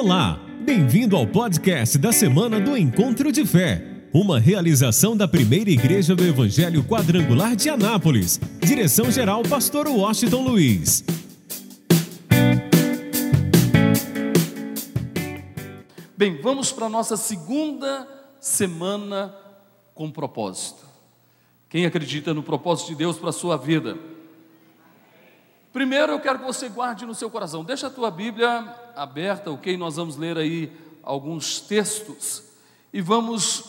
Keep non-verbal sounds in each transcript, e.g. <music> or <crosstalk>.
Olá, bem-vindo ao podcast da semana do Encontro de Fé, uma realização da primeira igreja do Evangelho Quadrangular de Anápolis. Direção-geral, Pastor Washington Luiz. Bem, vamos para a nossa segunda semana com propósito. Quem acredita no propósito de Deus para a sua vida? Primeiro eu quero que você guarde no seu coração. Deixa a tua Bíblia aberta, ok? Nós vamos ler aí alguns textos e vamos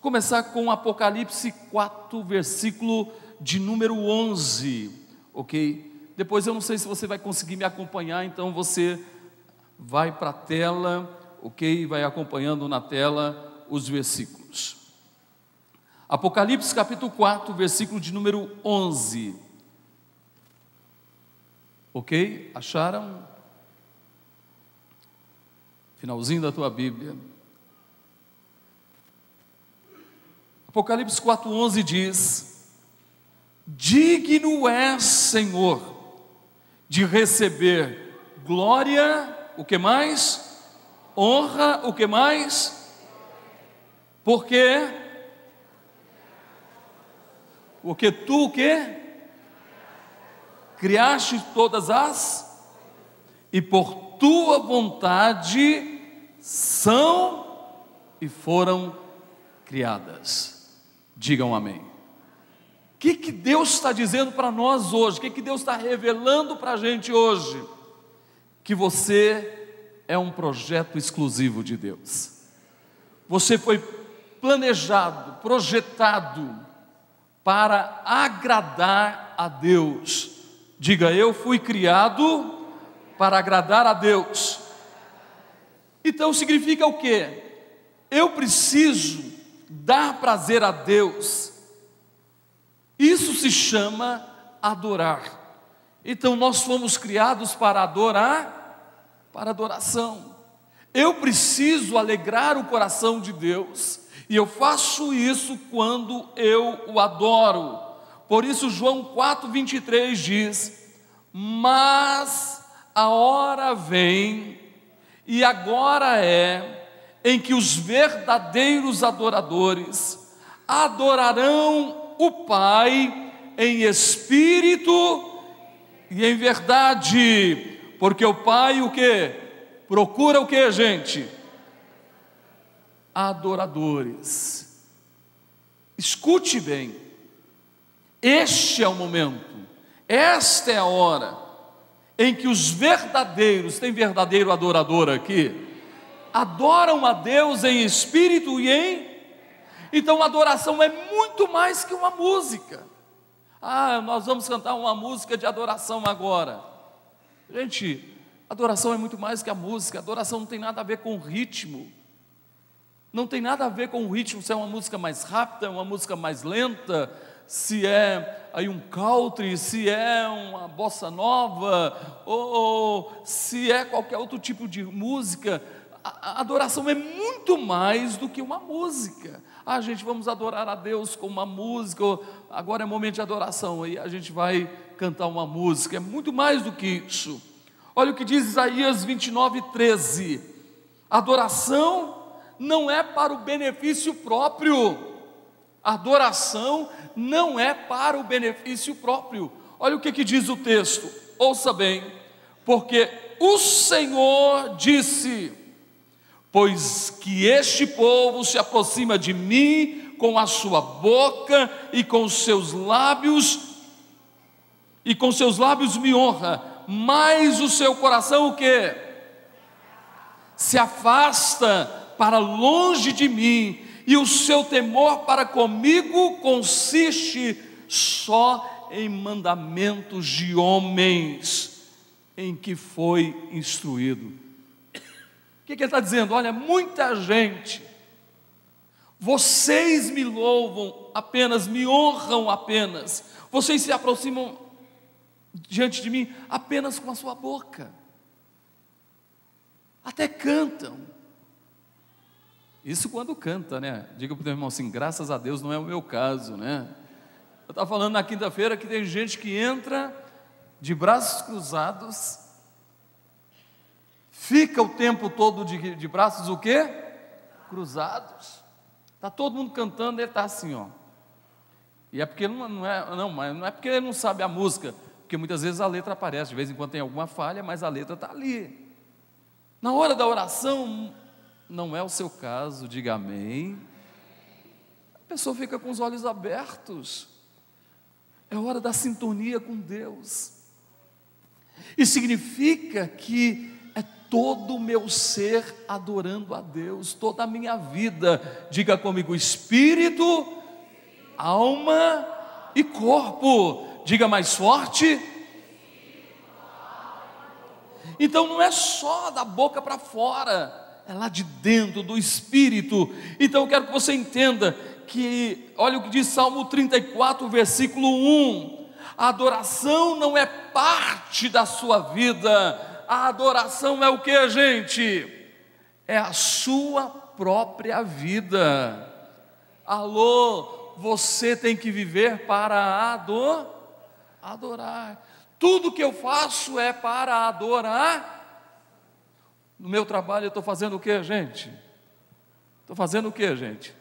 começar com Apocalipse 4, versículo de número 11, ok? Depois eu não sei se você vai conseguir me acompanhar, então você vai para a tela, ok? Vai acompanhando na tela os versículos. Apocalipse capítulo 4, versículo de número 11. Ok? Acharam? Finalzinho da tua Bíblia. Apocalipse 4,11 diz: Digno é, Senhor, de receber glória, o que mais? Honra, o que mais? Porque porque tu o que? Criaste todas as, e por tua vontade são e foram criadas. Digam amém. O que, que Deus está dizendo para nós hoje? O que, que Deus está revelando para a gente hoje? Que você é um projeto exclusivo de Deus. Você foi planejado, projetado para agradar a Deus Diga, eu fui criado para agradar a Deus. Então significa o quê? Eu preciso dar prazer a Deus. Isso se chama adorar. Então nós fomos criados para adorar, para adoração. Eu preciso alegrar o coração de Deus, e eu faço isso quando eu o adoro. Por isso, João 4,23 diz: Mas a hora vem, e agora é, em que os verdadeiros adoradores adorarão o Pai em espírito e em verdade, porque o Pai o que? Procura o que, gente? Adoradores. Escute bem. Este é o momento, esta é a hora em que os verdadeiros, tem verdadeiro adorador aqui, adoram a Deus em espírito e em. Então, adoração é muito mais que uma música. Ah, nós vamos cantar uma música de adoração agora. Gente, adoração é muito mais que a música, adoração não tem nada a ver com ritmo. Não tem nada a ver com o ritmo, se é uma música mais rápida, uma música mais lenta, se é aí um country, se é uma bossa nova, ou, se é qualquer outro tipo de música, a, adoração é muito mais do que uma música. Ah, gente, vamos adorar a Deus com uma música, agora é momento de adoração, aí a gente vai cantar uma música, é muito mais do que isso. Olha o que diz Isaías 29, 13: adoração não é para o benefício próprio, adoração não é para o benefício próprio. Olha o que, que diz o texto, ouça bem, porque o Senhor disse: Pois que este povo se aproxima de mim com a sua boca e com seus lábios, e com seus lábios me honra, mas o seu coração o que? Se afasta para longe de mim, e o seu temor para comigo consiste só em mandamentos de homens em que foi instruído. O que, que ele está dizendo? Olha, muita gente, vocês me louvam apenas, me honram apenas, vocês se aproximam diante de mim apenas com a sua boca, até cantam, isso quando canta, né? Diga para o teu irmão assim: graças a Deus não é o meu caso, né? Eu estava falando na quinta-feira que tem gente que entra de braços cruzados, fica o tempo todo de, de braços o quê? Cruzados. Está todo mundo cantando, ele está assim, ó. E é porque não é, não, mas não é porque ele não sabe a música, porque muitas vezes a letra aparece, de vez em quando tem alguma falha, mas a letra está ali. Na hora da oração, não é o seu caso, diga amém. A pessoa fica com os olhos abertos. É hora da sintonia com Deus. E significa que é todo o meu ser adorando a Deus, toda a minha vida. Diga comigo, espírito, alma e corpo. Diga mais forte. Então não é só da boca para fora é lá de dentro do espírito. Então eu quero que você entenda que, olha o que diz Salmo 34, versículo 1: a adoração não é parte da sua vida, a adoração é o que, gente? É a sua própria vida. Alô, você tem que viver para ador, adorar. Tudo que eu faço é para adorar no meu trabalho eu estou fazendo o que, gente? Estou fazendo o que, gente?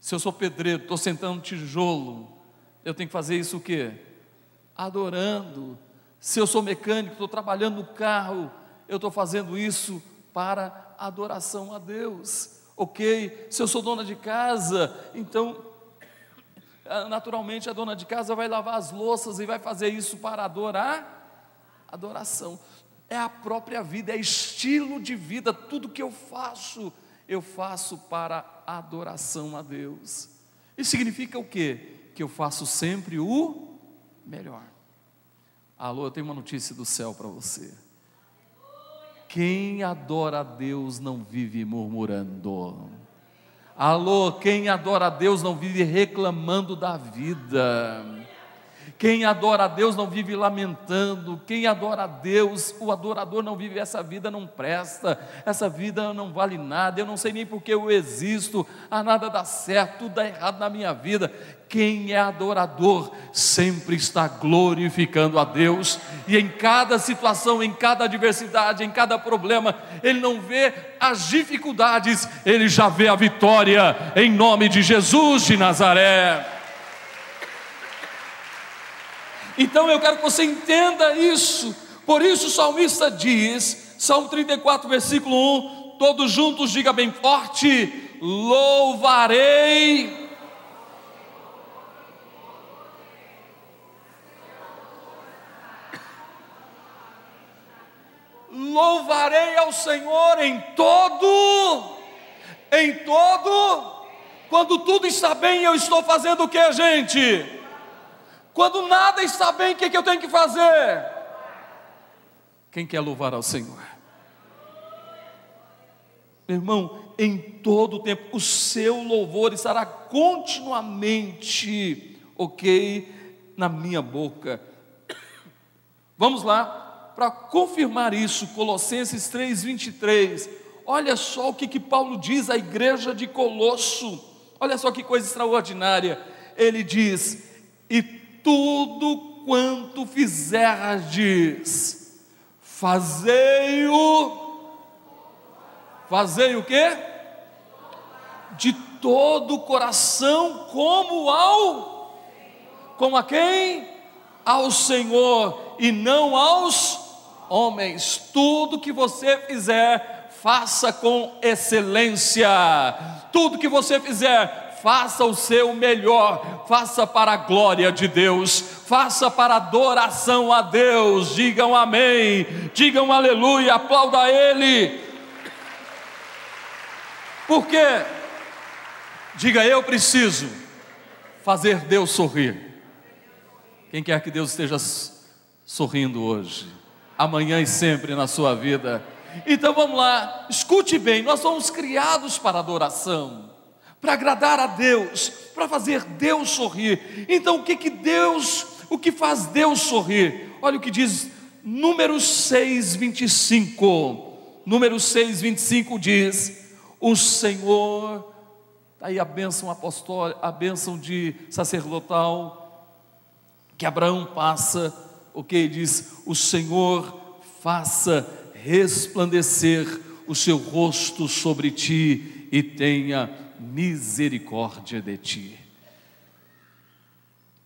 Se eu sou pedreiro, estou sentando tijolo, eu tenho que fazer isso o quê? Adorando. Se eu sou mecânico, estou trabalhando no carro, eu estou fazendo isso para adoração a Deus. Ok? Se eu sou dona de casa, então ah, naturalmente a dona de casa vai lavar as louças e vai fazer isso para adorar adoração é a própria vida, é estilo de vida, tudo que eu faço, eu faço para adoração a Deus. Isso significa o quê? Que eu faço sempre o melhor. Alô, eu tenho uma notícia do céu para você. Quem adora a Deus não vive murmurando. Alô, quem adora a Deus não vive reclamando da vida. Quem adora a Deus não vive lamentando, quem adora a Deus, o adorador não vive essa vida, não presta, essa vida não vale nada, eu não sei nem porque eu existo, a nada dá certo, tudo dá errado na minha vida. Quem é adorador sempre está glorificando a Deus, e em cada situação, em cada adversidade, em cada problema, ele não vê as dificuldades, ele já vê a vitória, em nome de Jesus de Nazaré. Então eu quero que você entenda isso. Por isso o salmista diz, Salmo 34, versículo 1, todos juntos diga bem forte: louvarei louvarei ao Senhor em todo, em todo, quando tudo está bem, eu estou fazendo o que, gente? Quando nada está bem, o que, é que eu tenho que fazer? Quem quer louvar ao Senhor? Meu irmão, em todo o tempo, o seu louvor estará continuamente, ok, na minha boca. Vamos lá, para confirmar isso, Colossenses 3,23. Olha só o que, que Paulo diz à igreja de Colosso. Olha só que coisa extraordinária. Ele diz: E tudo quanto fizerdes, fazei-o, fazei o quê? De todo o coração, como ao, como a quem? Ao Senhor e não aos homens. Tudo que você fizer, faça com excelência. Tudo que você fizer, faça o seu melhor, faça para a glória de Deus, faça para adoração a Deus. Digam amém, digam aleluia, aplauda Ele. Por quê? Diga eu preciso fazer Deus sorrir. Quem quer que Deus esteja sorrindo hoje, amanhã e sempre na sua vida. Então vamos lá, escute bem, nós somos criados para adoração para agradar a Deus, para fazer Deus sorrir. Então, o que que Deus, o que faz Deus sorrir? Olha o que diz número 6, 25. Número 6, 25 diz: O Senhor, tá aí a bênção apostólica, a bênção de sacerdotal, que Abraão passa, o que diz: O Senhor faça resplandecer o seu rosto sobre ti e tenha misericórdia de ti.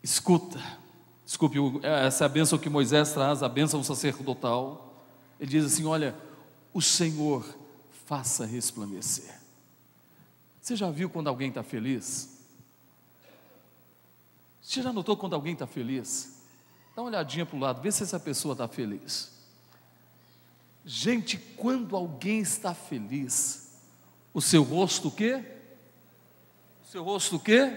Escuta, desculpe, essa é a bênção que Moisés traz, a bênção sacerdotal. Ele diz assim: Olha, o Senhor faça resplandecer. Você já viu quando alguém está feliz? Você já notou quando alguém está feliz? Dá uma olhadinha para o lado, vê se essa pessoa está feliz. Gente, quando alguém está feliz, o seu rosto o quê? Seu rosto o quê?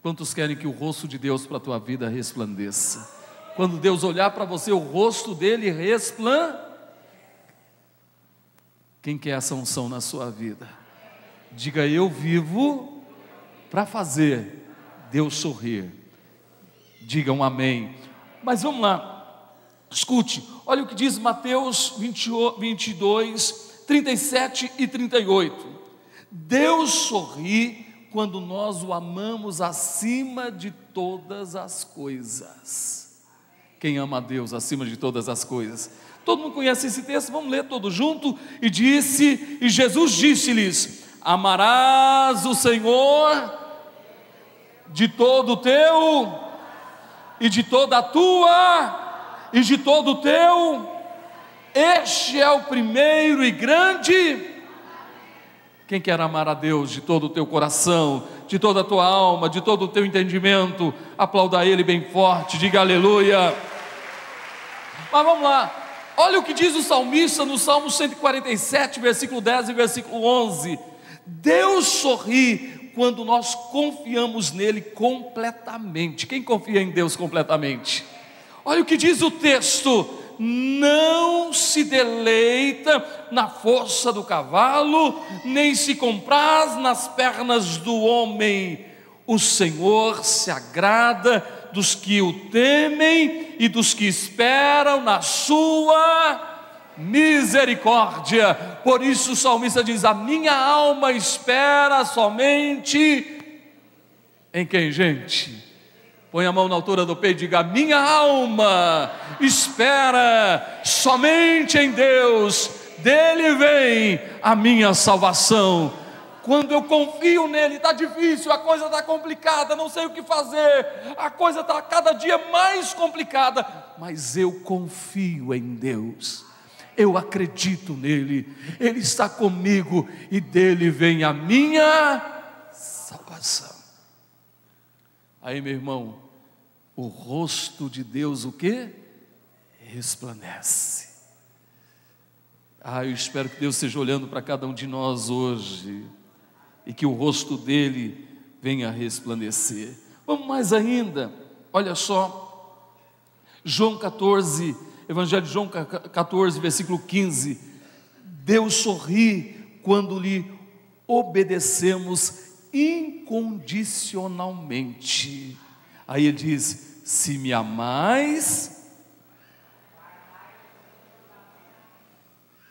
Quantos querem que o rosto de Deus para a tua vida resplandeça? Quando Deus olhar para você, o rosto dele resplandeça. Quem quer essa unção na sua vida? Diga eu vivo para fazer Deus sorrir. Diga um amém. Mas vamos lá, escute, olha o que diz Mateus 20, 22, 37 e 38. Deus sorri quando nós o amamos acima de todas as coisas. Quem ama a Deus acima de todas as coisas? Todo mundo conhece esse texto, vamos ler todo junto. E disse, e Jesus disse-lhes: Amarás o Senhor de todo o teu, e de toda a tua, e de todo o teu. Este é o primeiro e grande quem quer amar a Deus de todo o teu coração, de toda a tua alma, de todo o teu entendimento, aplauda Ele bem forte, diga aleluia. Mas vamos lá, olha o que diz o salmista no Salmo 147, versículo 10 e versículo 11: Deus sorri quando nós confiamos nele completamente. Quem confia em Deus completamente? Olha o que diz o texto: não se deleita na força do cavalo, nem se compraz nas pernas do homem. O Senhor se agrada dos que o temem e dos que esperam na sua misericórdia. Por isso o salmista diz: A minha alma espera somente em quem, gente? Põe a mão na altura do peito e diga: Minha alma espera somente em Deus, dele vem a minha salvação. Quando eu confio nele, está difícil, a coisa está complicada, não sei o que fazer, a coisa está cada dia mais complicada, mas eu confio em Deus, eu acredito nele, ele está comigo e dele vem a minha salvação. Aí, meu irmão, o rosto de Deus o que? Resplandece. Ah, eu espero que Deus esteja olhando para cada um de nós hoje e que o rosto dele venha resplandecer. Vamos mais ainda, olha só, João 14, Evangelho de João 14, versículo 15. Deus sorri quando lhe obedecemos incondicionalmente. Aí ele diz: Se me amais,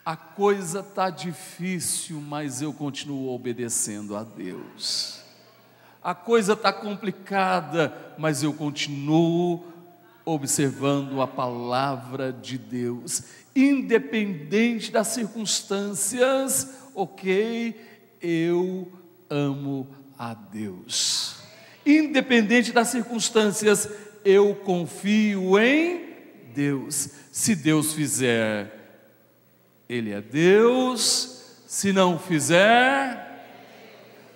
a coisa está difícil, mas eu continuo obedecendo a Deus. A coisa está complicada, mas eu continuo observando a palavra de Deus, independente das circunstâncias, ok, eu amo a Deus. Independente das circunstâncias, eu confio em Deus. Se Deus fizer, Ele é Deus. Se não fizer,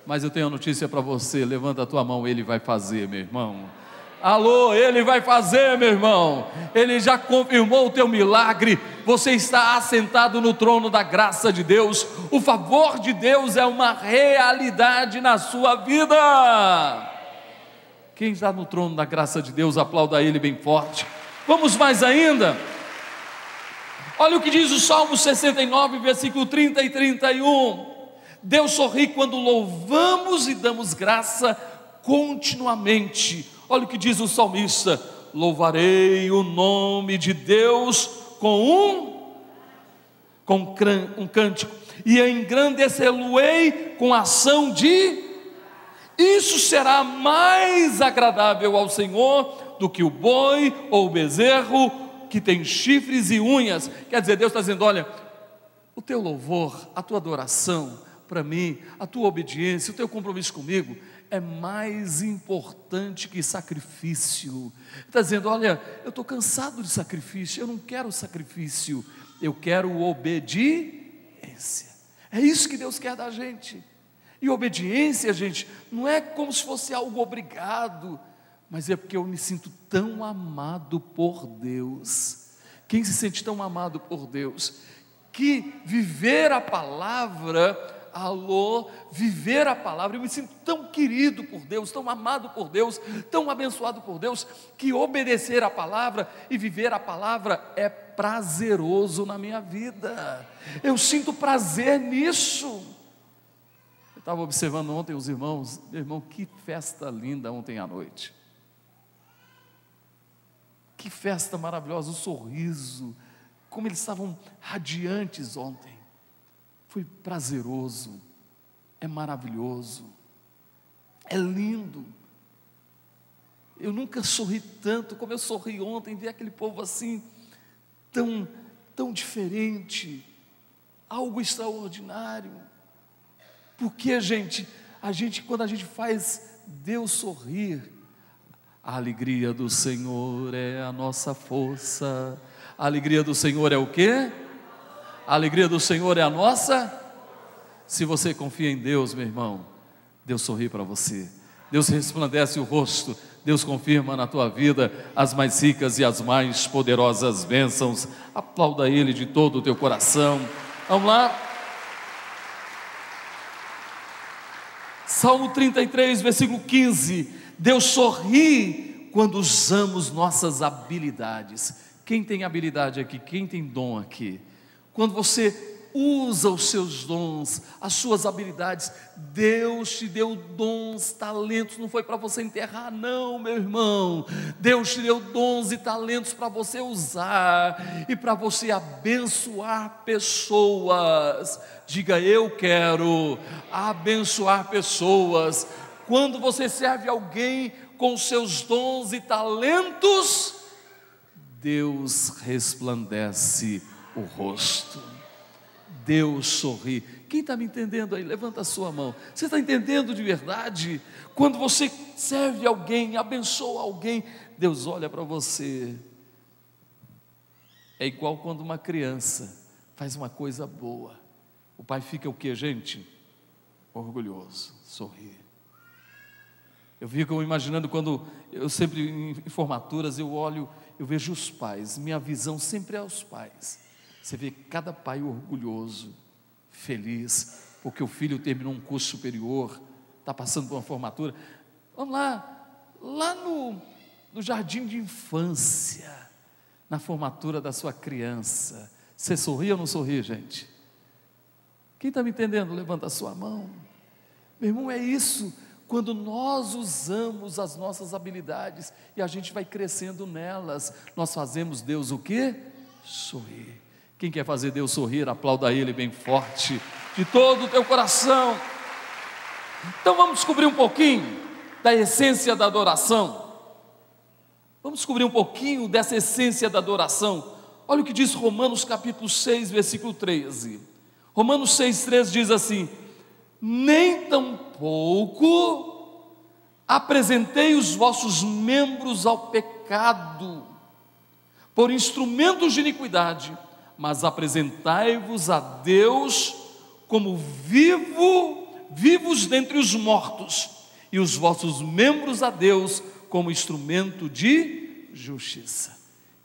mas eu tenho uma notícia para você: levanta a tua mão, Ele vai fazer, meu irmão. Alô, Ele vai fazer, meu irmão. Ele já confirmou o teu milagre. Você está assentado no trono da graça de Deus. O favor de Deus é uma realidade na sua vida. Quem está no trono da graça de Deus, aplauda Ele bem forte. Vamos mais ainda. Olha o que diz o Salmo 69, versículo 30 e 31. Deus sorri quando louvamos e damos graça continuamente Olha o que diz o salmista: louvarei o nome de Deus com um com um cântico e engrandecer-lo-ei com ação de isso será mais agradável ao Senhor do que o boi ou o bezerro que tem chifres e unhas. Quer dizer, Deus está dizendo: olha, o teu louvor, a tua adoração para mim, a tua obediência, o teu compromisso comigo é mais importante que sacrifício. Está dizendo: olha, eu estou cansado de sacrifício, eu não quero sacrifício, eu quero obediência. É isso que Deus quer da gente. E obediência, gente, não é como se fosse algo obrigado, mas é porque eu me sinto tão amado por Deus. Quem se sente tão amado por Deus? Que viver a palavra, alô, viver a palavra, eu me sinto tão querido por Deus, tão amado por Deus, tão abençoado por Deus, que obedecer a palavra e viver a palavra é prazeroso na minha vida. Eu sinto prazer nisso estava observando ontem os irmãos, meu irmão, que festa linda ontem à noite. Que festa maravilhosa, o sorriso, como eles estavam radiantes ontem. Foi prazeroso, é maravilhoso, é lindo. Eu nunca sorri tanto como eu sorri ontem, ver aquele povo assim, tão, tão diferente, algo extraordinário. Porque, gente, a gente, quando a gente faz Deus sorrir, a alegria do Senhor é a nossa força. A alegria do Senhor é o quê? A alegria do Senhor é a nossa. Se você confia em Deus, meu irmão, Deus sorri para você. Deus resplandece o rosto. Deus confirma na tua vida as mais ricas e as mais poderosas bênçãos. Aplauda Ele de todo o teu coração. Vamos lá. Salmo 33, versículo 15: Deus sorri quando usamos nossas habilidades. Quem tem habilidade aqui? Quem tem dom aqui? Quando você usa os seus dons, as suas habilidades. Deus te deu dons, talentos, não foi para você enterrar, não, meu irmão. Deus te deu dons e talentos para você usar e para você abençoar pessoas. Diga, eu quero abençoar pessoas. Quando você serve alguém com seus dons e talentos, Deus resplandece o rosto. Deus sorri. Quem está me entendendo aí? Levanta a sua mão. Você está entendendo de verdade? Quando você serve alguém, abençoa alguém, Deus olha para você. É igual quando uma criança faz uma coisa boa. O pai fica o que, gente? Orgulhoso, sorri. Eu fico imaginando quando eu sempre em formaturas eu olho, eu vejo os pais, minha visão sempre é aos pais. Você vê cada pai orgulhoso, feliz, porque o filho terminou um curso superior, está passando por uma formatura. Vamos lá, lá no, no jardim de infância, na formatura da sua criança. Você sorri ou não sorri, gente? Quem está me entendendo? Levanta a sua mão. Meu irmão, é isso. Quando nós usamos as nossas habilidades e a gente vai crescendo nelas, nós fazemos Deus o que? Sorrir. Quem quer fazer Deus sorrir, aplauda Ele bem forte, de todo o teu coração. Então vamos descobrir um pouquinho da essência da adoração. Vamos descobrir um pouquinho dessa essência da adoração. Olha o que diz Romanos capítulo 6, versículo 13. Romanos 6, 13 diz assim: Nem tampouco apresentei os vossos membros ao pecado, por instrumentos de iniquidade, mas apresentai-vos a Deus como vivo, vivos dentre os mortos, e os vossos membros a Deus como instrumento de justiça.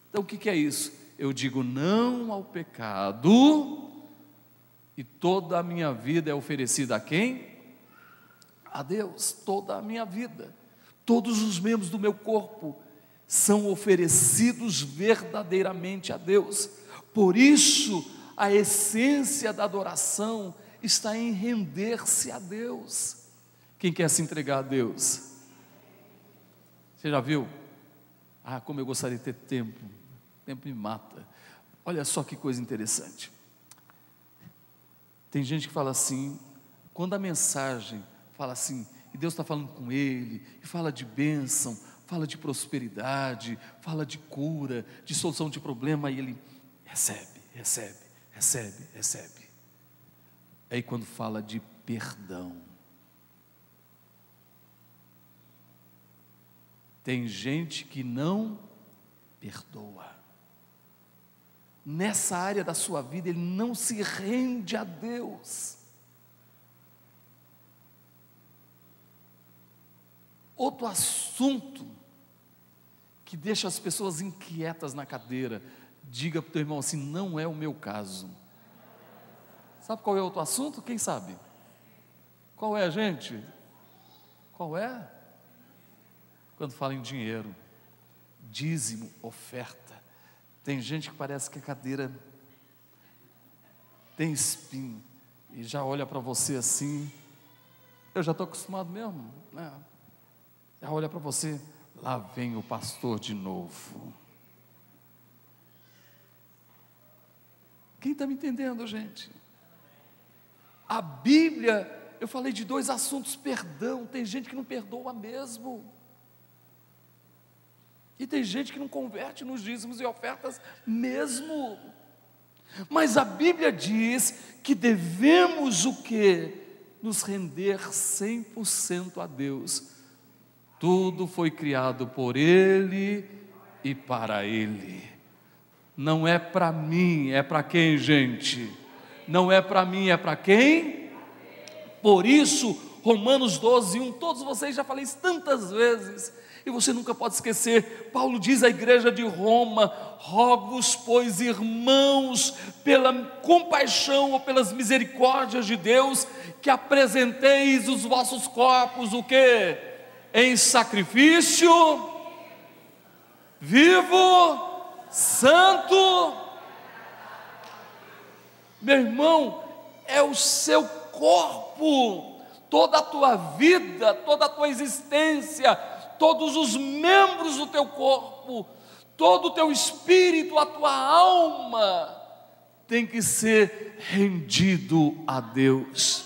Então o que é isso? Eu digo não ao pecado, e toda a minha vida é oferecida a quem? A Deus, toda a minha vida, todos os membros do meu corpo são oferecidos verdadeiramente a Deus. Por isso, a essência da adoração está em render-se a Deus. Quem quer se entregar a Deus? Você já viu? Ah, como eu gostaria de ter tempo. Tempo me mata. Olha só que coisa interessante. Tem gente que fala assim, quando a mensagem fala assim, e Deus está falando com ele, e fala de bênção, fala de prosperidade, fala de cura, de solução de problema, e ele recebe, recebe, recebe, recebe. Aí quando fala de perdão, tem gente que não perdoa. Nessa área da sua vida, ele não se rende a Deus. Outro assunto que deixa as pessoas inquietas na cadeira, diga para o teu irmão assim: não é o meu caso. Sabe qual é outro assunto? Quem sabe? Qual é, gente? Qual é? Quando fala em dinheiro, dízimo, oferta. Tem gente que parece que a cadeira tem espinho e já olha para você assim. Eu já estou acostumado mesmo, né? Já olha para você, lá vem o pastor de novo. Quem está me entendendo, gente? A Bíblia, eu falei de dois assuntos: perdão. Tem gente que não perdoa mesmo. E tem gente que não converte nos dízimos e ofertas mesmo. Mas a Bíblia diz que devemos o que? Nos render 100% a Deus. Tudo foi criado por Ele e para Ele. Não é para mim, é para quem, gente? Não é para mim, é para quem? Por isso, Romanos 12, 1, todos vocês já falei tantas vezes, e você nunca pode esquecer. Paulo diz à igreja de Roma: rogo-vos, pois, irmãos, pela compaixão ou pelas misericórdias de Deus, que apresenteis os vossos corpos, o que? Em sacrifício, vivo, santo. Meu irmão, é o seu corpo, toda a tua vida, toda a tua existência, todos os membros do teu corpo, todo o teu espírito, a tua alma, tem que ser rendido a Deus.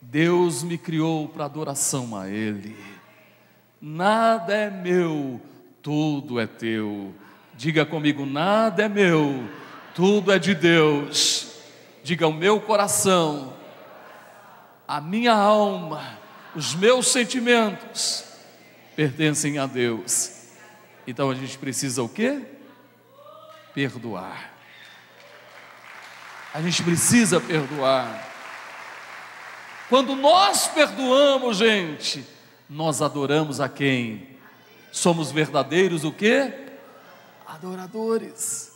Deus me criou para adoração a Ele. Nada é meu, tudo é teu. Diga comigo: nada é meu, tudo é de Deus. Diga: o meu coração, a minha alma, os meus sentimentos pertencem a Deus. Então a gente precisa o quê? Perdoar. A gente precisa perdoar. Quando nós perdoamos, gente, nós adoramos a quem? Somos verdadeiros o quê? Adoradores.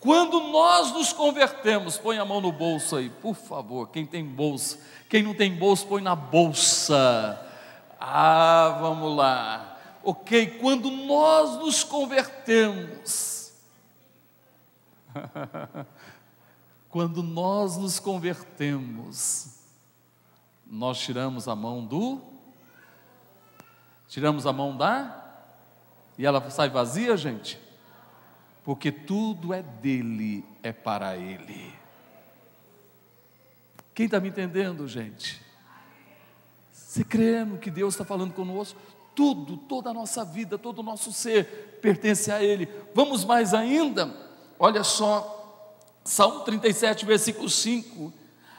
Quando nós nos convertemos, põe a mão no bolso aí, por favor. Quem tem bolsa, quem não tem bolso, põe na bolsa. Ah, vamos lá. Ok, quando nós nos convertemos, <laughs> quando nós nos convertemos, nós tiramos a mão do, tiramos a mão da, e ela sai vazia, gente? porque tudo é dele, é para ele. Quem está me entendendo, gente? Você crê no que Deus está falando conosco? Tudo, toda a nossa vida, todo o nosso ser pertence a Ele. Vamos mais ainda, olha só, Salmo 37, versículo 5.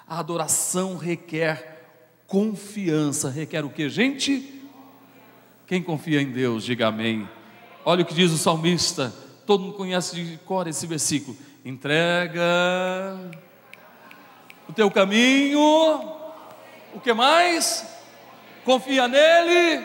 A adoração requer confiança, requer o que, gente? Quem confia em Deus, diga amém. Olha o que diz o salmista: Todo mundo conhece de cor esse versículo. Entrega o teu caminho. O que mais? Confia nele.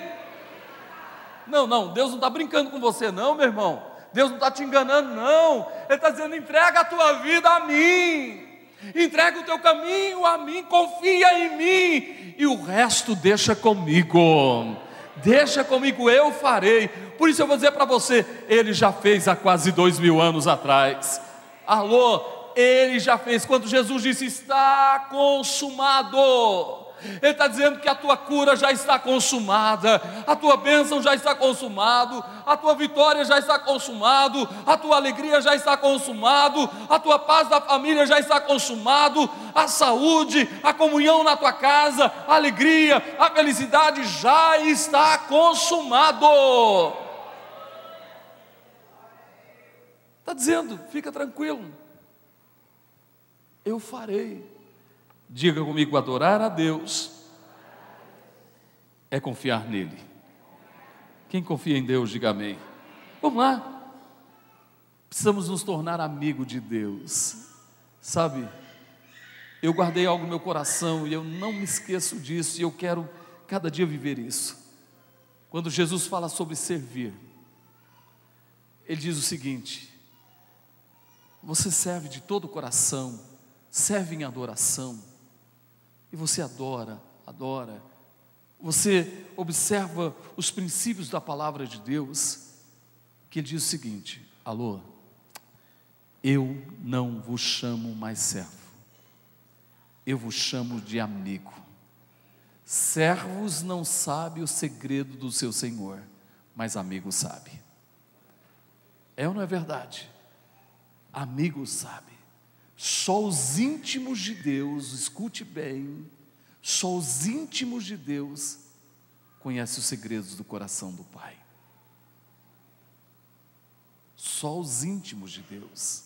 Não, não, Deus não está brincando com você, não, meu irmão. Deus não está te enganando, não. Ele está dizendo: entrega a tua vida a mim. Entrega o teu caminho a mim, confia em mim, e o resto deixa comigo. Deixa comigo, eu farei. Por isso eu vou dizer para você: Ele já fez há quase dois mil anos atrás. Alô, Ele já fez. Quando Jesus disse: Está consumado. Ele está dizendo que a tua cura já está consumada, a tua bênção já está consumado, a tua vitória já está consumado, a tua alegria já está consumado, a tua paz da família já está consumado, a saúde, a comunhão na tua casa, a alegria, a felicidade já está consumado. Está dizendo, fica tranquilo, eu farei. Diga comigo: adorar a Deus é confiar nele. Quem confia em Deus, diga amém. Vamos lá. Precisamos nos tornar amigo de Deus. Sabe, eu guardei algo no meu coração e eu não me esqueço disso e eu quero cada dia viver isso. Quando Jesus fala sobre servir, ele diz o seguinte: você serve de todo o coração, serve em adoração, e você adora, adora. Você observa os princípios da palavra de Deus, que ele diz o seguinte: alô, eu não vos chamo mais servo, eu vos chamo de amigo. Servos não sabe o segredo do seu senhor, mas amigo sabe. É ou não é verdade? Amigo sabe. Só os íntimos de Deus, escute bem, só os íntimos de Deus conhecem os segredos do coração do Pai. Só os íntimos de Deus,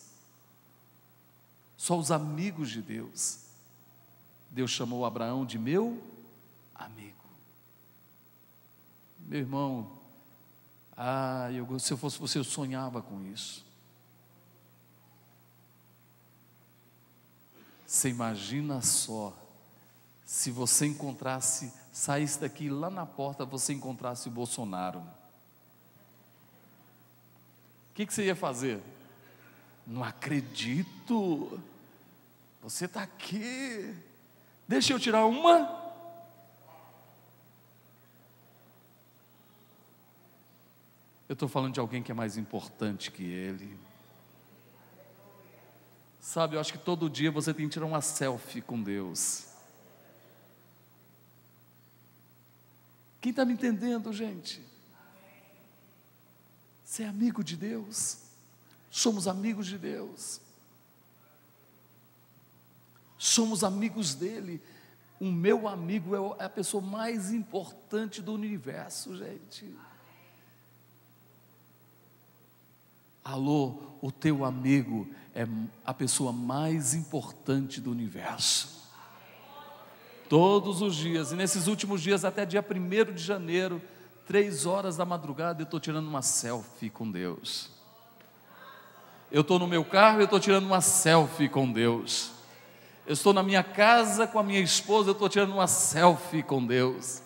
só os amigos de Deus. Deus chamou Abraão de meu amigo. Meu irmão, ah, eu, se eu fosse você, eu sonhava com isso. Você imagina só, se você encontrasse, saísse daqui lá na porta, você encontrasse o Bolsonaro. O que, que você ia fazer? Não acredito, você está aqui, deixa eu tirar uma. Eu estou falando de alguém que é mais importante que ele. Sabe, eu acho que todo dia você tem que tirar uma selfie com Deus. Quem está me entendendo, gente? Você é amigo de Deus? Somos amigos de Deus. Somos amigos dele. O meu amigo é, é a pessoa mais importante do universo, gente. Alô, o teu amigo é a pessoa mais importante do universo. Todos os dias, e nesses últimos dias, até dia 1 de janeiro, três horas da madrugada, eu estou tirando uma selfie com Deus. Eu estou no meu carro, eu estou tirando uma selfie com Deus. Eu estou na minha casa com a minha esposa, eu estou tirando uma selfie com Deus.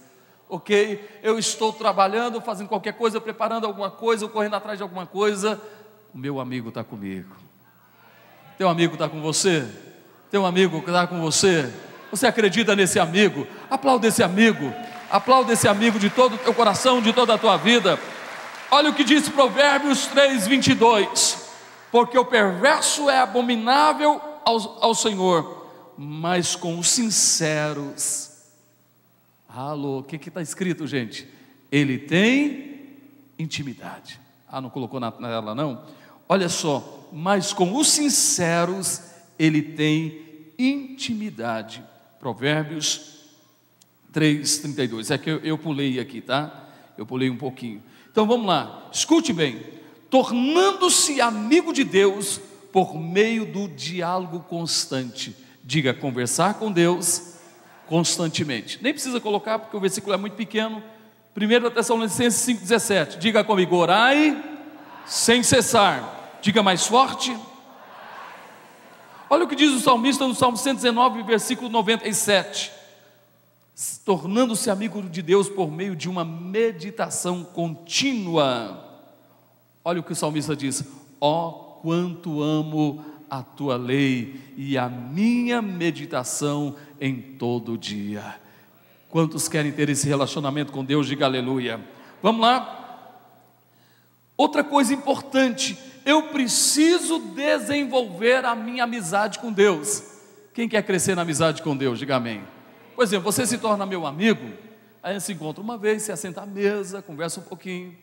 Ok? Eu estou trabalhando, fazendo qualquer coisa, preparando alguma coisa, ou correndo atrás de alguma coisa, o meu amigo está comigo. Teu amigo está com você? Teu amigo está com você? Você acredita nesse amigo? Aplaude esse amigo. Aplaude esse amigo de todo o teu coração, de toda a tua vida. Olha o que diz Provérbios 3, 22. Porque o perverso é abominável ao, ao Senhor, mas com os sinceros. Alô, o que está escrito, gente? Ele tem intimidade. Ah, não colocou na tela, não? Olha só, mas com os sinceros ele tem intimidade. Provérbios 3, 32. É que eu, eu pulei aqui, tá? Eu pulei um pouquinho. Então vamos lá, escute bem. Tornando-se amigo de Deus por meio do diálogo constante. Diga, conversar com Deus constantemente. Nem precisa colocar, porque o versículo é muito pequeno. 1 Tessalonicenses 5,17. Diga comigo, orai sem cessar. Diga mais forte. Olha o que diz o salmista no Salmo 119, versículo 97. Tornando-se amigo de Deus por meio de uma meditação contínua. Olha o que o salmista diz: Ó, oh, quanto amo a tua lei e a minha meditação em todo dia. Quantos querem ter esse relacionamento com Deus? Diga aleluia. Vamos lá. Outra coisa importante eu preciso desenvolver a minha amizade com Deus. Quem quer crescer na amizade com Deus? Diga amém. Por exemplo, você se torna meu amigo, aí se encontra uma vez, se assenta à mesa, conversa um pouquinho.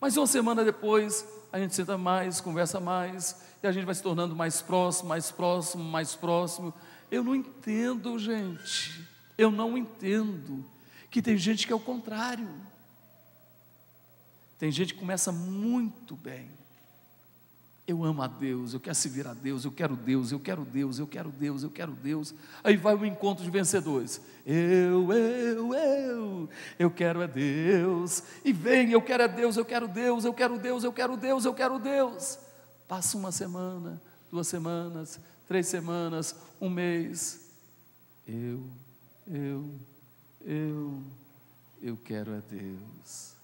Mas uma semana depois, a gente senta mais, conversa mais, e a gente vai se tornando mais próximo, mais próximo, mais próximo. Eu não entendo, gente. Eu não entendo que tem gente que é o contrário. Tem gente que começa muito bem. Eu amo a Deus, eu quero servir a Deus, eu quero Deus, eu quero Deus, eu quero Deus, eu quero Deus. Aí vai o encontro de vencedores. Eu, eu, eu, eu quero é Deus. E vem, eu quero é Deus, eu quero Deus, eu quero Deus, eu quero Deus, eu quero Deus. Passa uma semana, duas semanas, três semanas, um mês. Eu, eu, eu, eu quero é Deus.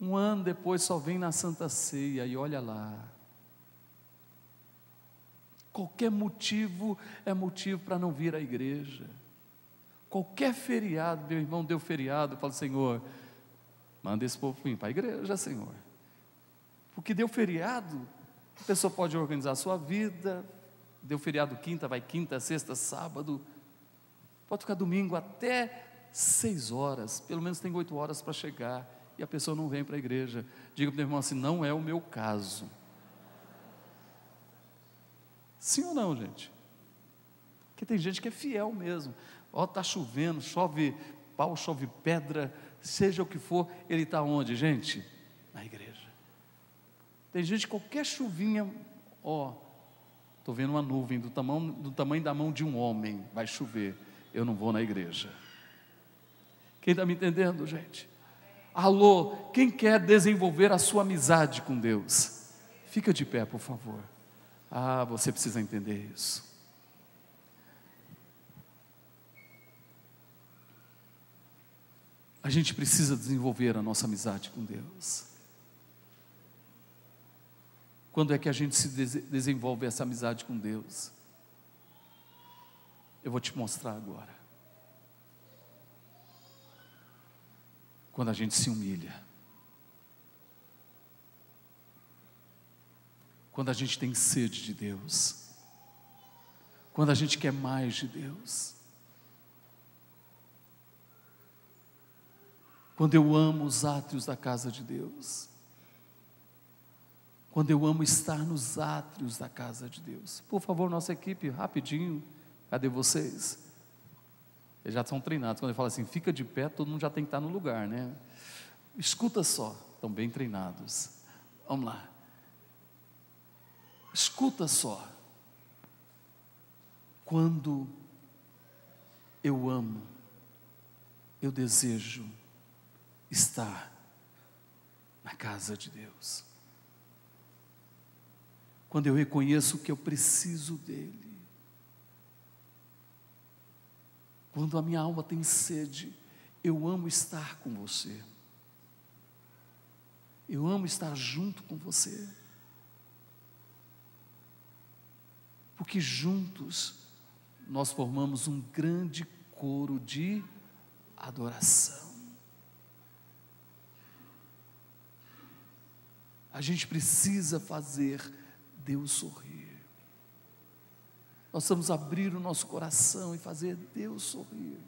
Um ano depois só vem na Santa Ceia e olha lá. Qualquer motivo é motivo para não vir à igreja. Qualquer feriado, meu irmão deu feriado, eu falo, Senhor, manda esse povo vir para a igreja, Senhor. Porque deu feriado, a pessoa pode organizar a sua vida, deu feriado quinta, vai quinta, sexta, sábado, pode ficar domingo até seis horas, pelo menos tem oito horas para chegar e a pessoa não vem para a igreja. Diga para o meu irmão assim: não é o meu caso. Sim ou não, gente? Porque tem gente que é fiel mesmo. Ó, está chovendo, chove pau, chove pedra, seja o que for, ele está onde, gente? Na igreja. Tem gente, qualquer chuvinha, ó, estou vendo uma nuvem do tamanho, do tamanho da mão de um homem, vai chover, eu não vou na igreja. Quem está me entendendo, gente? Alô, quem quer desenvolver a sua amizade com Deus? Fica de pé, por favor. Ah, você precisa entender isso. A gente precisa desenvolver a nossa amizade com Deus. Quando é que a gente se desenvolve essa amizade com Deus? Eu vou te mostrar agora. quando a gente se humilha. Quando a gente tem sede de Deus. Quando a gente quer mais de Deus. Quando eu amo os átrios da casa de Deus. Quando eu amo estar nos átrios da casa de Deus. Por favor, nossa equipe, rapidinho. Cadê vocês? Eles já são treinados. Quando ele fala assim, fica de pé, todo mundo já tem que estar no lugar, né? Escuta só, estão bem treinados. Vamos lá. Escuta só. Quando eu amo, eu desejo estar na casa de Deus. Quando eu reconheço que eu preciso dEle. Quando a minha alma tem sede, eu amo estar com você. Eu amo estar junto com você. Porque juntos nós formamos um grande coro de adoração. A gente precisa fazer Deus sorrir. Nós vamos abrir o nosso coração e fazer Deus sorrir.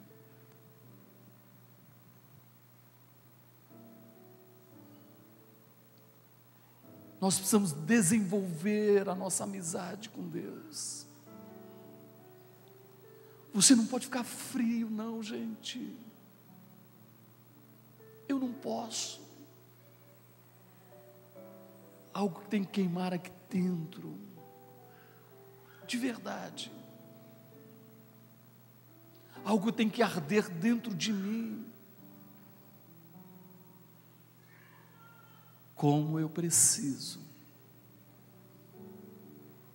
Nós precisamos desenvolver a nossa amizade com Deus. Você não pode ficar frio, não, gente. Eu não posso. Algo que tem que queimar aqui dentro de verdade. Algo tem que arder dentro de mim. Como eu preciso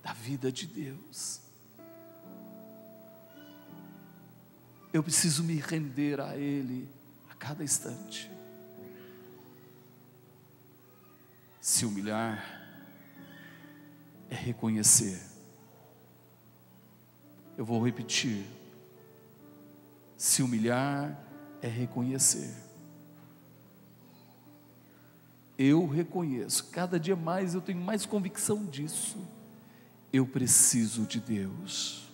da vida de Deus. Eu preciso me render a Ele a cada instante. Se humilhar é reconhecer eu vou repetir. Se humilhar é reconhecer. Eu reconheço, cada dia mais eu tenho mais convicção disso. Eu preciso de Deus.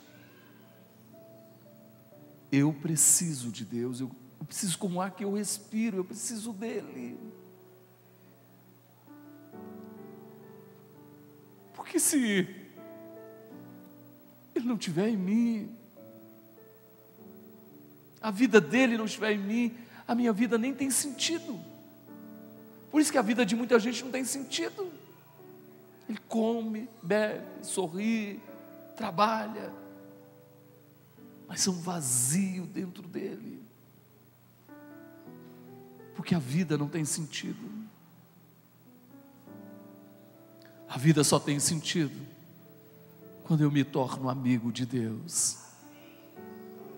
Eu preciso de Deus, eu, preciso como ar que eu respiro, eu preciso dele. Porque se ele não estiver em mim, a vida dele não estiver em mim, a minha vida nem tem sentido. Por isso que a vida de muita gente não tem sentido. Ele come, bebe, sorri, trabalha, mas é um vazio dentro dele, porque a vida não tem sentido. A vida só tem sentido quando eu me torno amigo de Deus,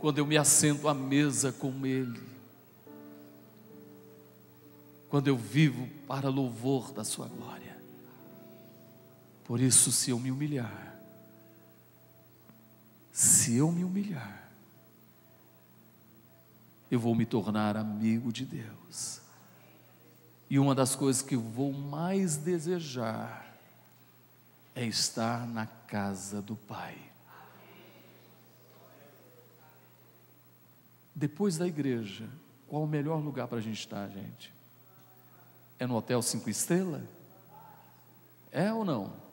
quando eu me assento à mesa com Ele, quando eu vivo para louvor da Sua glória. Por isso, se eu me humilhar, se eu me humilhar, eu vou me tornar amigo de Deus. E uma das coisas que eu vou mais desejar é estar na casa do Pai. Depois da igreja, qual o melhor lugar para a gente estar, gente? É no hotel cinco estrelas? É ou não?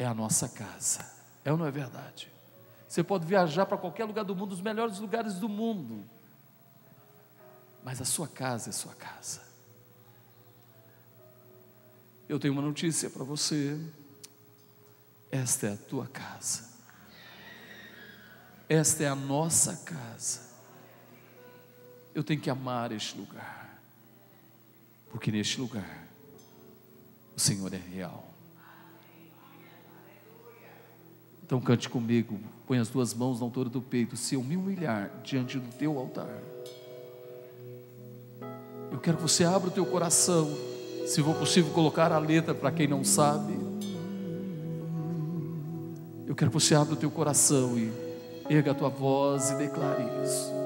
é a nossa casa. É ou não é verdade? Você pode viajar para qualquer lugar do mundo, os melhores lugares do mundo, mas a sua casa é sua casa. Eu tenho uma notícia para você. Esta é a tua casa. Esta é a nossa casa. Eu tenho que amar este lugar, porque neste lugar o Senhor é real. Então cante comigo, põe as duas mãos na altura do peito. Se eu me humilhar diante do teu altar, eu quero que você abra o teu coração. Se for possível, colocar a letra para quem não sabe. Eu quero que você abra o teu coração e erga a tua voz e declare isso.